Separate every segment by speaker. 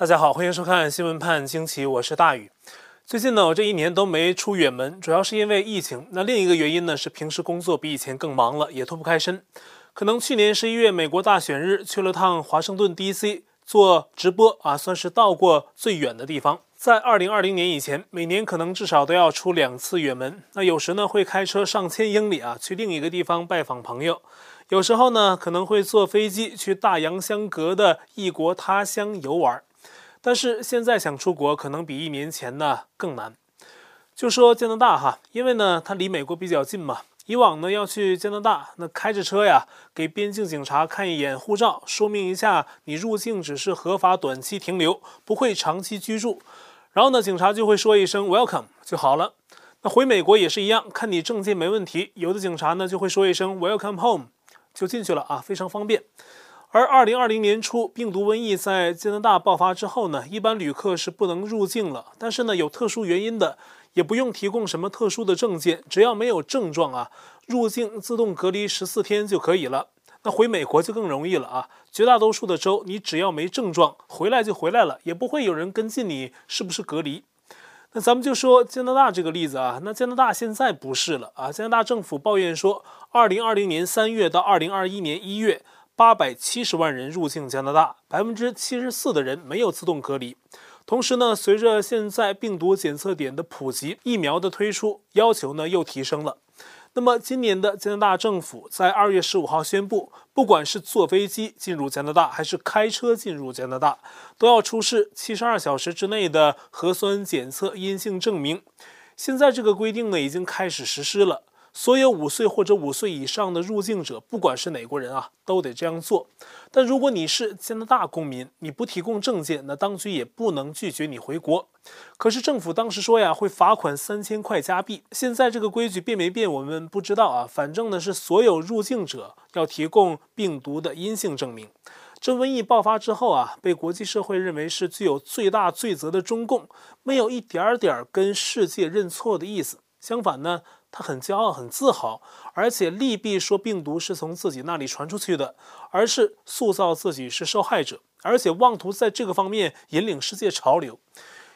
Speaker 1: 大家好，欢迎收看《新闻判惊奇》，我是大宇。最近呢，我这一年都没出远门，主要是因为疫情。那另一个原因呢，是平时工作比以前更忙了，也脱不开身。可能去年十一月美国大选日去了趟华盛顿 DC 做直播啊，算是到过最远的地方。在二零二零年以前，每年可能至少都要出两次远门。那有时呢，会开车上千英里啊，去另一个地方拜访朋友。有时候呢，可能会坐飞机去大洋相隔的异国他乡游玩。但是现在想出国，可能比一年前呢更难。就说加拿大哈，因为呢它离美国比较近嘛。以往呢要去加拿大，那开着车呀，给边境警察看一眼护照，说明一下你入境只是合法短期停留，不会长期居住。然后呢，警察就会说一声 “welcome” 就好了。那回美国也是一样，看你证件没问题，有的警察呢就会说一声 “welcome home” 就进去了啊，非常方便。而二零二零年初，病毒瘟疫在加拿大爆发之后呢，一般旅客是不能入境了。但是呢，有特殊原因的，也不用提供什么特殊的证件，只要没有症状啊，入境自动隔离十四天就可以了。那回美国就更容易了啊，绝大多数的州，你只要没症状，回来就回来了，也不会有人跟进你是不是隔离。那咱们就说加拿大这个例子啊，那加拿大现在不是了啊，加拿大政府抱怨说，二零二零年三月到二零二一年一月。八百七十万人入境加拿大，百分之七十四的人没有自动隔离。同时呢，随着现在病毒检测点的普及，疫苗的推出，要求呢又提升了。那么今年的加拿大政府在二月十五号宣布，不管是坐飞机进入加拿大，还是开车进入加拿大，都要出示七十二小时之内的核酸检测阴性证明。现在这个规定呢，已经开始实施了。所有五岁或者五岁以上的入境者，不管是哪国人啊，都得这样做。但如果你是加拿大公民，你不提供证件，那当局也不能拒绝你回国。可是政府当时说呀，会罚款三千块加币。现在这个规矩变没变，我们不知道啊。反正呢，是所有入境者要提供病毒的阴性证明。这瘟疫爆发之后啊，被国际社会认为是具有最大罪责的中共，没有一点点跟世界认错的意思。相反呢，他很骄傲、很自豪，而且利弊说病毒是从自己那里传出去的，而是塑造自己是受害者，而且妄图在这个方面引领世界潮流。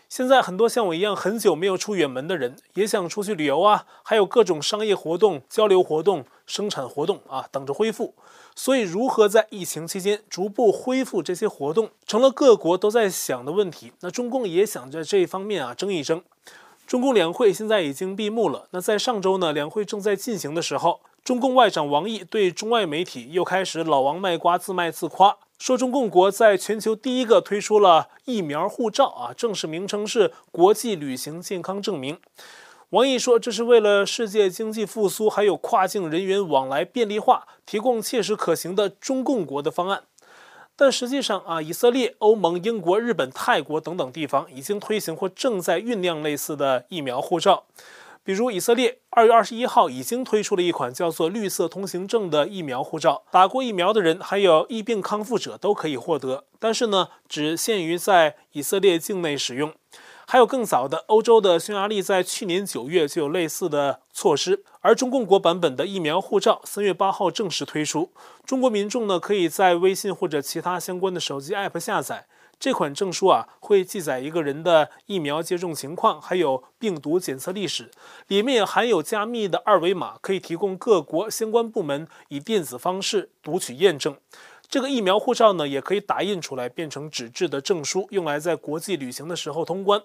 Speaker 1: 现在很多像我一样很久没有出远门的人，也想出去旅游啊，还有各种商业活动、交流活动、生产活动啊，等着恢复。所以，如何在疫情期间逐步恢复这些活动，成了各国都在想的问题。那中共也想在这一方面啊争一争。中共两会现在已经闭幕了。那在上周呢，两会正在进行的时候，中共外长王毅对中外媒体又开始老王卖瓜，自卖自夸，说中共国在全球第一个推出了疫苗护照啊，正式名称是国际旅行健康证明。王毅说，这是为了世界经济复苏，还有跨境人员往来便利化，提供切实可行的中共国的方案。但实际上啊，以色列、欧盟、英国、日本、泰国等等地方已经推行或正在酝酿类似的疫苗护照。比如，以色列二月二十一号已经推出了一款叫做“绿色通行证”的疫苗护照，打过疫苗的人还有疫病康复者都可以获得，但是呢，只限于在以色列境内使用。还有更早的，欧洲的匈牙利在去年九月就有类似的措施，而中共国版本的疫苗护照三月八号正式推出，中国民众呢可以在微信或者其他相关的手机 app 下载这款证书啊，会记载一个人的疫苗接种情况，还有病毒检测历史，里面含有加密的二维码，可以提供各国相关部门以电子方式读取验证。这个疫苗护照呢，也可以打印出来变成纸质的证书，用来在国际旅行的时候通关。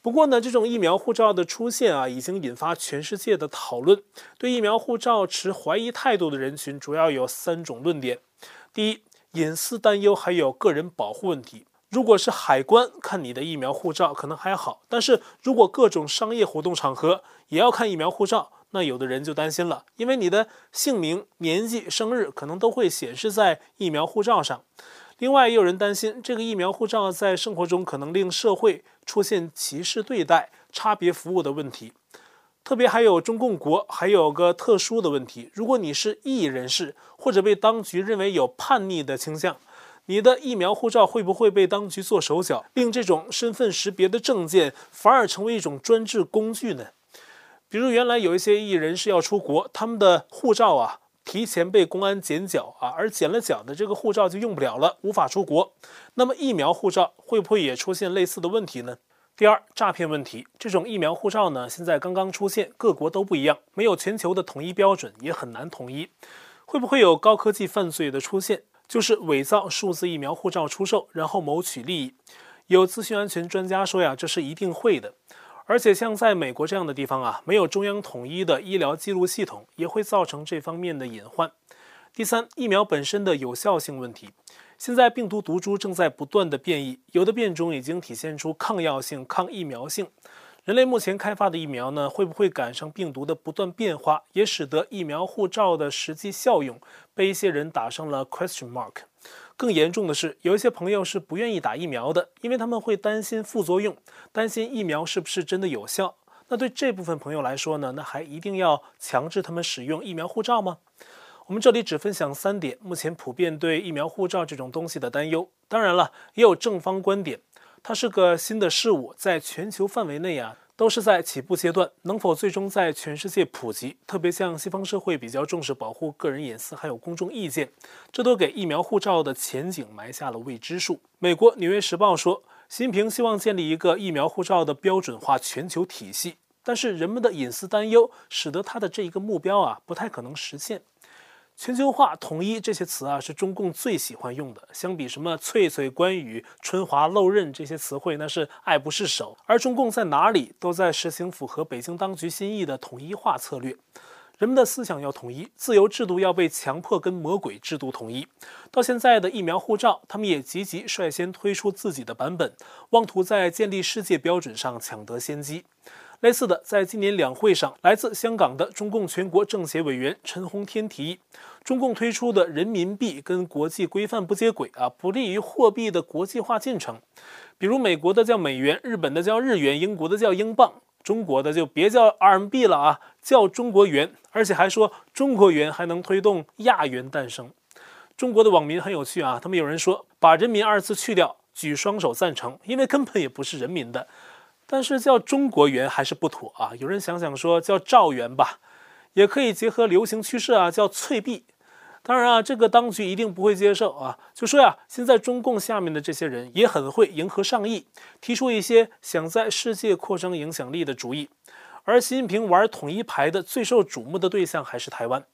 Speaker 1: 不过呢，这种疫苗护照的出现啊，已经引发全世界的讨论。对疫苗护照持怀疑态度的人群，主要有三种论点：第一，隐私担忧，还有个人保护问题。如果是海关看你的疫苗护照，可能还好；但是如果各种商业活动场合也要看疫苗护照，那有的人就担心了，因为你的姓名、年纪、生日可能都会显示在疫苗护照上。另外，也有人担心，这个疫苗护照在生活中可能令社会出现歧视对待、差别服务的问题。特别还有中共国还有个特殊的问题：如果你是异议人士，或者被当局认为有叛逆的倾向，你的疫苗护照会不会被当局做手脚，令这种身份识别的证件反而成为一种专制工具呢？比如，原来有一些异议人士要出国，他们的护照啊提前被公安检缴啊，而剪了缴的这个护照就用不了了，无法出国。那么疫苗护照会不会也出现类似的问题呢？第二，诈骗问题，这种疫苗护照呢，现在刚刚出现，各国都不一样，没有全球的统一标准，也很难统一。会不会有高科技犯罪的出现？就是伪造数字疫苗护照出售，然后谋取利益。有资讯安全专家说呀，这是一定会的。而且像在美国这样的地方啊，没有中央统一的医疗记录系统，也会造成这方面的隐患。第三，疫苗本身的有效性问题。现在病毒毒株正在不断的变异，有的变种已经体现出抗药性、抗疫苗性。人类目前开发的疫苗呢，会不会赶上病毒的不断变化，也使得疫苗护照的实际效用被一些人打上了 question mark。更严重的是，有一些朋友是不愿意打疫苗的，因为他们会担心副作用，担心疫苗是不是真的有效。那对这部分朋友来说呢，那还一定要强制他们使用疫苗护照吗？我们这里只分享三点，目前普遍对疫苗护照这种东西的担忧。当然了，也有正方观点。它是个新的事物，在全球范围内啊，都是在起步阶段。能否最终在全世界普及，特别像西方社会比较重视保护个人隐私，还有公众意见，这都给疫苗护照的前景埋下了未知数。美国《纽约时报》说，习近平希望建立一个疫苗护照的标准化全球体系，但是人们的隐私担忧，使得他的这一个目标啊，不太可能实现。全球化、统一这些词啊，是中共最喜欢用的。相比什么“翠翠”“关羽”“春华”“漏刃”这些词汇，那是爱不释手。而中共在哪里都在实行符合北京当局心意的统一化策略。人们的思想要统一，自由制度要被强迫跟魔鬼制度统一。到现在的疫苗护照，他们也积极率先推出自己的版本，妄图在建立世界标准上抢得先机。类似的，在今年两会上，来自香港的中共全国政协委员陈洪天提议，中共推出的人民币跟国际规范不接轨啊，不利于货币的国际化进程。比如美国的叫美元，日本的叫日元，英国的叫英镑，中国的就别叫 RMB 了啊，叫中国元，而且还说中国元还能推动亚元诞生。中国的网民很有趣啊，他们有人说把人民二字去掉，举双手赞成，因为根本也不是人民的。但是叫中国元还是不妥啊！有人想想说叫赵元吧，也可以结合流行趋势啊，叫翠碧。当然啊，这个当局一定不会接受啊，就说呀，现在中共下面的这些人也很会迎合上意，提出一些想在世界扩张影响力的主意。而习近平玩统一牌的最受瞩目的对象还是台湾。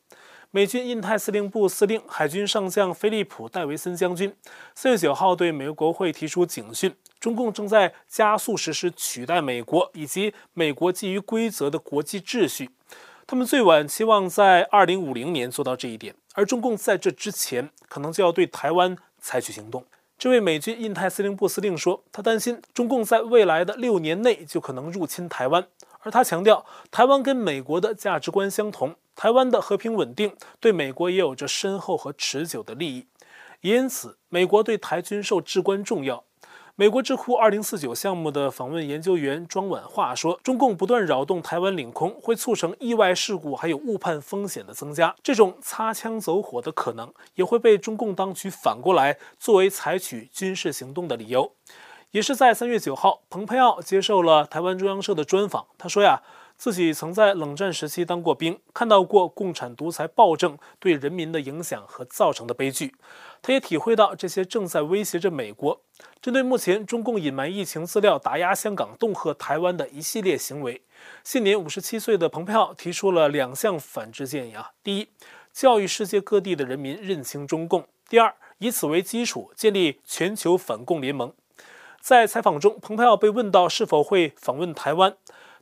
Speaker 1: 美军印太司令部司令海军上将菲利普·戴维森将军四月九号对美国国会提出警讯。中共正在加速实施取代美国以及美国基于规则的国际秩序，他们最晚期望在二零五零年做到这一点，而中共在这之前可能就要对台湾采取行动。这位美军印太司令部司令说，他担心中共在未来的六年内就可能入侵台湾，而他强调，台湾跟美国的价值观相同，台湾的和平稳定对美国也有着深厚和持久的利益，因此美国对台军售至关重要。美国智库二零四九项目的访问研究员庄婉华说：“中共不断扰动台湾领空，会促成意外事故还有误判风险的增加。这种擦枪走火的可能，也会被中共当局反过来作为采取军事行动的理由。”也是在三月九号，蓬佩奥接受了台湾中央社的专访，他说：“呀。”自己曾在冷战时期当过兵，看到过共产独裁暴政对人民的影响和造成的悲剧。他也体会到这些正在威胁着美国。针对目前中共隐瞒疫情资料、打压香港、恫吓台湾的一系列行为，现年五十七岁的蓬佩奥提出了两项反制建议啊：第一，教育世界各地的人民认清中共；第二，以此为基础建立全球反共联盟。在采访中，蓬佩奥被问到是否会访问台湾。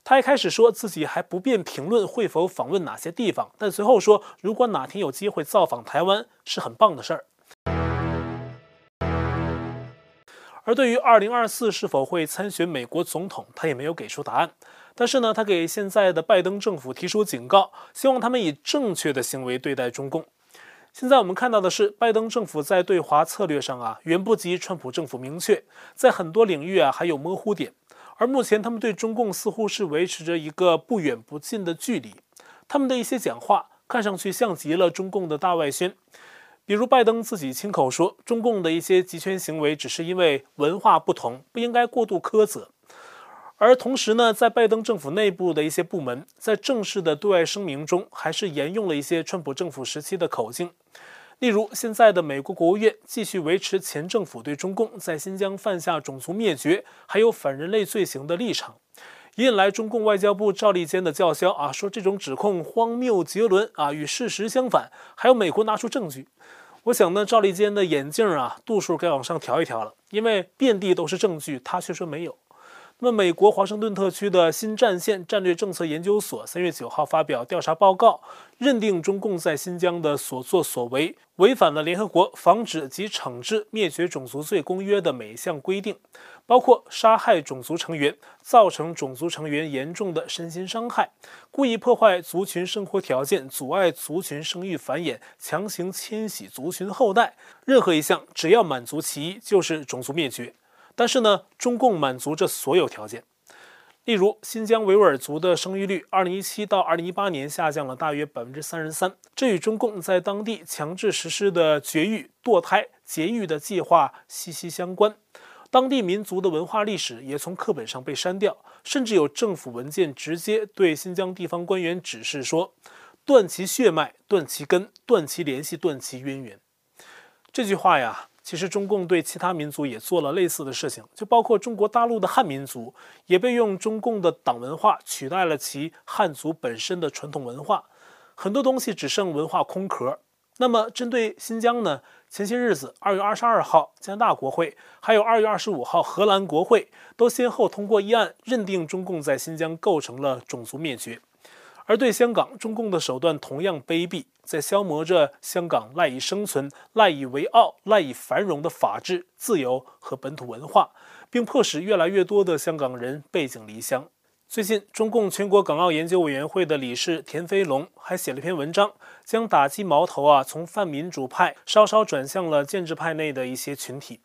Speaker 1: 他一开始说自己还不便评论会否访问哪些地方，但随后说，如果哪天有机会造访台湾，是很棒的事儿。而对于2024是否会参选美国总统，他也没有给出答案。但是呢，他给现在的拜登政府提出警告，希望他们以正确的行为对待中共。现在我们看到的是，拜登政府在对华策略上啊，远不及川普政府明确，在很多领域啊还有模糊点。而目前，他们对中共似乎是维持着一个不远不近的距离。他们的一些讲话看上去像极了中共的大外宣，比如拜登自己亲口说，中共的一些极权行为只是因为文化不同，不应该过度苛责。而同时呢，在拜登政府内部的一些部门，在正式的对外声明中，还是沿用了一些川普政府时期的口径。例如，现在的美国国务院继续维持前政府对中共在新疆犯下种族灭绝还有反人类罪行的立场，引来中共外交部赵立坚的叫嚣啊，说这种指控荒谬绝伦啊，与事实相反，还要美国拿出证据。我想呢，赵立坚的眼镜啊，度数该往上调一调了，因为遍地都是证据，他却说没有。那么，美国华盛顿特区的新战线战略政策研究所三月九号发表调查报告，认定中共在新疆的所作所为违反了联合国防止及惩治灭绝种族罪公约的每一项规定，包括杀害种族成员、造成种族成员严重的身心伤害、故意破坏族群生活条件、阻碍族群生育繁衍、强行迁徙族群后代，任何一项只要满足其一，就是种族灭绝。但是呢，中共满足这所有条件，例如新疆维吾尔族的生育率，二零一七到二零一八年下降了大约百分之三十三，这与中共在当地强制实施的绝育、堕胎、节育的计划息息相关。当地民族的文化历史也从课本上被删掉，甚至有政府文件直接对新疆地方官员指示说：断其血脉，断其根，断其联系，断其渊源。这句话呀。其实中共对其他民族也做了类似的事情，就包括中国大陆的汉民族，也被用中共的党文化取代了其汉族本身的传统文化，很多东西只剩文化空壳。那么针对新疆呢？前些日子，二月二十二号，加拿大国会还有二月二十五号，荷兰国会都先后通过议案，认定中共在新疆构成了种族灭绝。而对香港，中共的手段同样卑鄙，在消磨着香港赖以生存、赖以为傲、赖以繁荣的法治、自由和本土文化，并迫使越来越多的香港人背井离乡。最近，中共全国港澳研究委员会的理事田飞龙还写了篇文章，将打击矛头啊从泛民主派稍稍转向了建制派内的一些群体。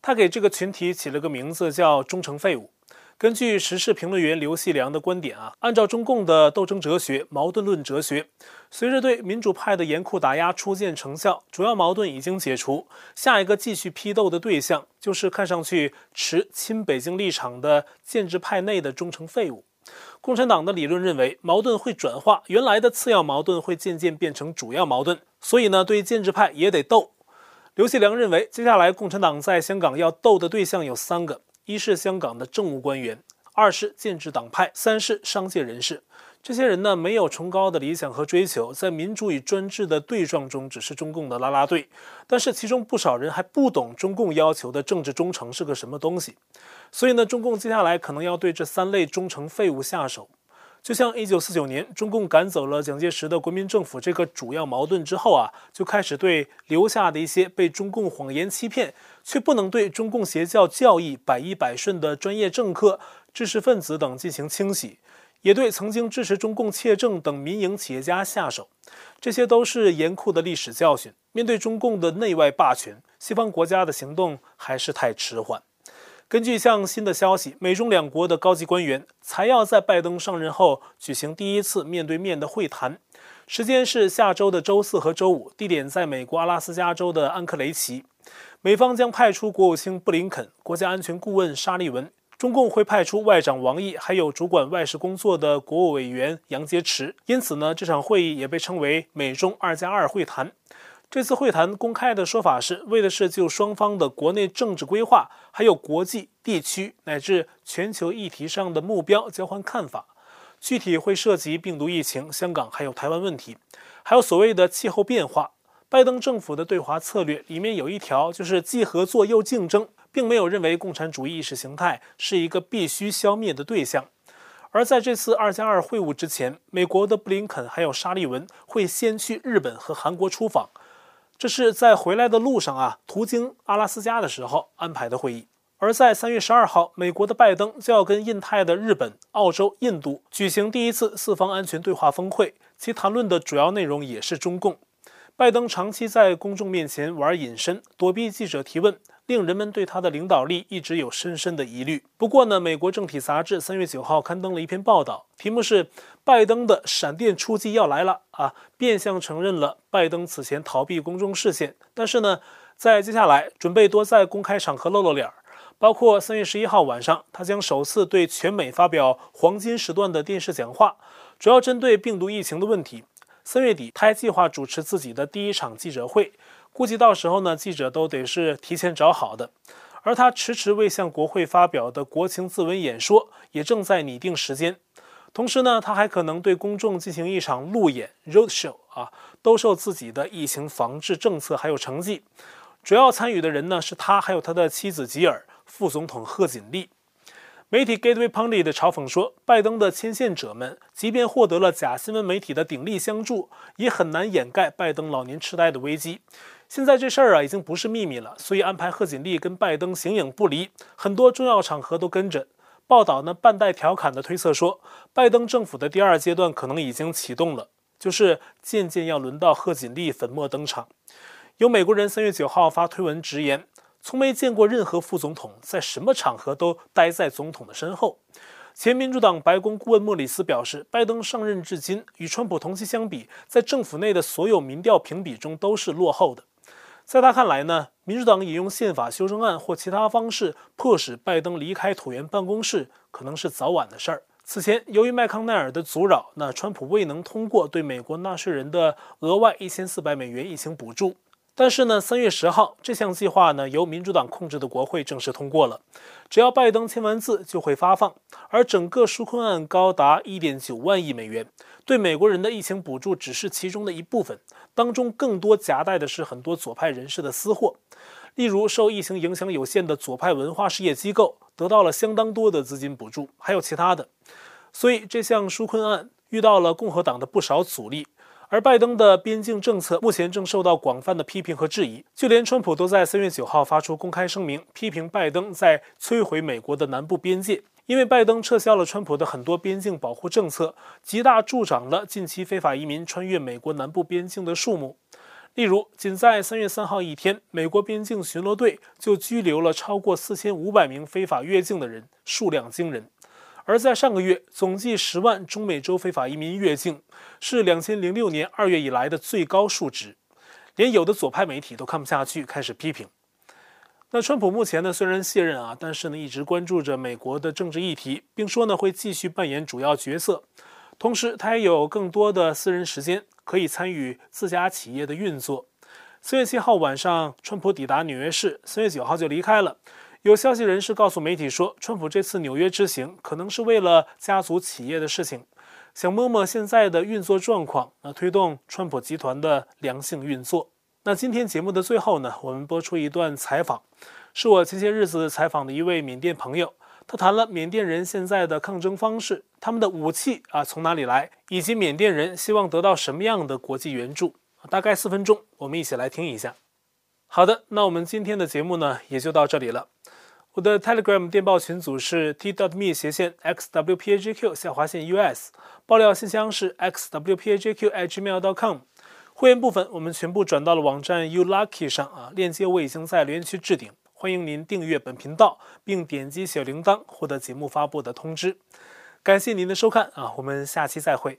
Speaker 1: 他给这个群体起了个名字，叫“忠诚废物”。根据时事评论员刘细良的观点啊，按照中共的斗争哲学、矛盾论哲学，随着对民主派的严酷打压初见成效，主要矛盾已经解除，下一个继续批斗的对象就是看上去持亲北京立场的建制派内的忠诚废物。共产党的理论认为，矛盾会转化，原来的次要矛盾会渐渐变成主要矛盾，所以呢，对建制派也得斗。刘细良认为，接下来共产党在香港要斗的对象有三个。一是香港的政务官员，二是建制党派，三是商界人士。这些人呢，没有崇高的理想和追求，在民主与专制的对撞中，只是中共的拉拉队。但是其中不少人还不懂中共要求的政治忠诚是个什么东西，所以呢，中共接下来可能要对这三类忠诚废物下手。就像一九四九年中共赶走了蒋介石的国民政府这个主要矛盾之后啊，就开始对留下的一些被中共谎言欺骗却不能对中共邪教教义百依百顺的专业政客、知识分子等进行清洗，也对曾经支持中共窃政等民营企业家下手。这些都是严酷的历史教训。面对中共的内外霸权，西方国家的行动还是太迟缓。根据最新的消息，美中两国的高级官员才要在拜登上任后举行第一次面对面的会谈，时间是下周的周四和周五，地点在美国阿拉斯加州的安克雷奇。美方将派出国务卿布林肯、国家安全顾问沙利文，中共会派出外长王毅，还有主管外事工作的国务委员杨洁篪。因此呢，这场会议也被称为美中二加二会谈。这次会谈公开的说法是为的是就双方的国内政治规划，还有国际、地区乃至全球议题上的目标交换看法。具体会涉及病毒疫情、香港还有台湾问题，还有所谓的气候变化。拜登政府的对华策略里面有一条就是既合作又竞争，并没有认为共产主义意识形态是一个必须消灭的对象。而在这次二加二会晤之前，美国的布林肯还有沙利文会先去日本和韩国出访。这是在回来的路上啊，途经阿拉斯加的时候安排的会议。而在三月十二号，美国的拜登就要跟印太的日本、澳洲、印度举行第一次四方安全对话峰会，其谈论的主要内容也是中共。拜登长期在公众面前玩隐身，躲避记者提问。令人们对他的领导力一直有深深的疑虑。不过呢，美国政体杂志三月九号刊登了一篇报道，题目是“拜登的闪电出击要来了”，啊，变相承认了拜登此前逃避公众视线，但是呢，在接下来准备多在公开场合露露脸儿。包括三月十一号晚上，他将首次对全美发表黄金时段的电视讲话，主要针对病毒疫情的问题。三月底，他还计划主持自己的第一场记者会，估计到时候呢，记者都得是提前找好的。而他迟迟未向国会发表的国情咨文演说，也正在拟定时间。同时呢，他还可能对公众进行一场路演 （roadshow） 啊，兜售自己的疫情防治政策还有成绩。主要参与的人呢，是他还有他的妻子吉尔、副总统贺锦丽。媒体 Gateway Pundit 的嘲讽说，拜登的牵线者们即便获得了假新闻媒体的鼎力相助，也很难掩盖拜登老年痴呆的危机。现在这事儿啊，已经不是秘密了，所以安排贺锦丽跟拜登形影不离，很多重要场合都跟着。报道呢，半带调侃的推测说，拜登政府的第二阶段可能已经启动了，就是渐渐要轮到贺锦丽粉墨登场。有美国人三月九号发推文直言。从没见过任何副总统在什么场合都待在总统的身后。前民主党白宫顾问莫里斯表示，拜登上任至今与川普同期相比，在政府内的所有民调评比中都是落后的。在他看来呢，民主党引用宪法修正案或其他方式迫使拜登离开椭圆办公室，可能是早晚的事儿。此前，由于麦康奈尔的阻扰，那川普未能通过对美国纳税人的额外一千四百美元疫情补助。但是呢，三月十号，这项计划呢由民主党控制的国会正式通过了，只要拜登签完字就会发放。而整个纾困案高达一点九万亿美元，对美国人的疫情补助只是其中的一部分，当中更多夹带的是很多左派人士的私货。例如，受疫情影响有限的左派文化事业机构得到了相当多的资金补助，还有其他的。所以这项纾困案遇到了共和党的不少阻力。而拜登的边境政策目前正受到广泛的批评和质疑，就连川普都在三月九号发出公开声明，批评拜登在摧毁美国的南部边界。因为拜登撤销了川普的很多边境保护政策，极大助长了近期非法移民穿越美国南部边境的数目。例如，仅在三月三号一天，美国边境巡逻队就拘留了超过四千五百名非法越境的人，数量惊人。而在上个月，总计十万中美洲非法移民越境，是两千零六年二月以来的最高数值，连有的左派媒体都看不下去，开始批评。那川普目前呢，虽然卸任啊，但是呢，一直关注着美国的政治议题，并说呢会继续扮演主要角色。同时，他也有更多的私人时间可以参与自家企业的运作。四月七号晚上，川普抵达纽约市，三月九号就离开了。有消息人士告诉媒体说，川普这次纽约之行可能是为了家族企业的事情，想摸摸现在的运作状况，那推动川普集团的良性运作。那今天节目的最后呢，我们播出一段采访，是我前些日子采访的一位缅甸朋友，他谈了缅甸人现在的抗争方式，他们的武器啊从哪里来，以及缅甸人希望得到什么样的国际援助。大概四分钟，我们一起来听一下。好的，那我们今天的节目呢，也就到这里了。我的 Telegram 电报群组是 tdotme 斜线 xwpagq 下划线 us，爆料信箱是 xwpagq@gmail.com。会员部分我们全部转到了网站 ulucky 上啊，链接我已经在留言区置顶，欢迎您订阅本频道，并点击小铃铛获得节目发布的通知。感谢您的收看啊，我们下期再会。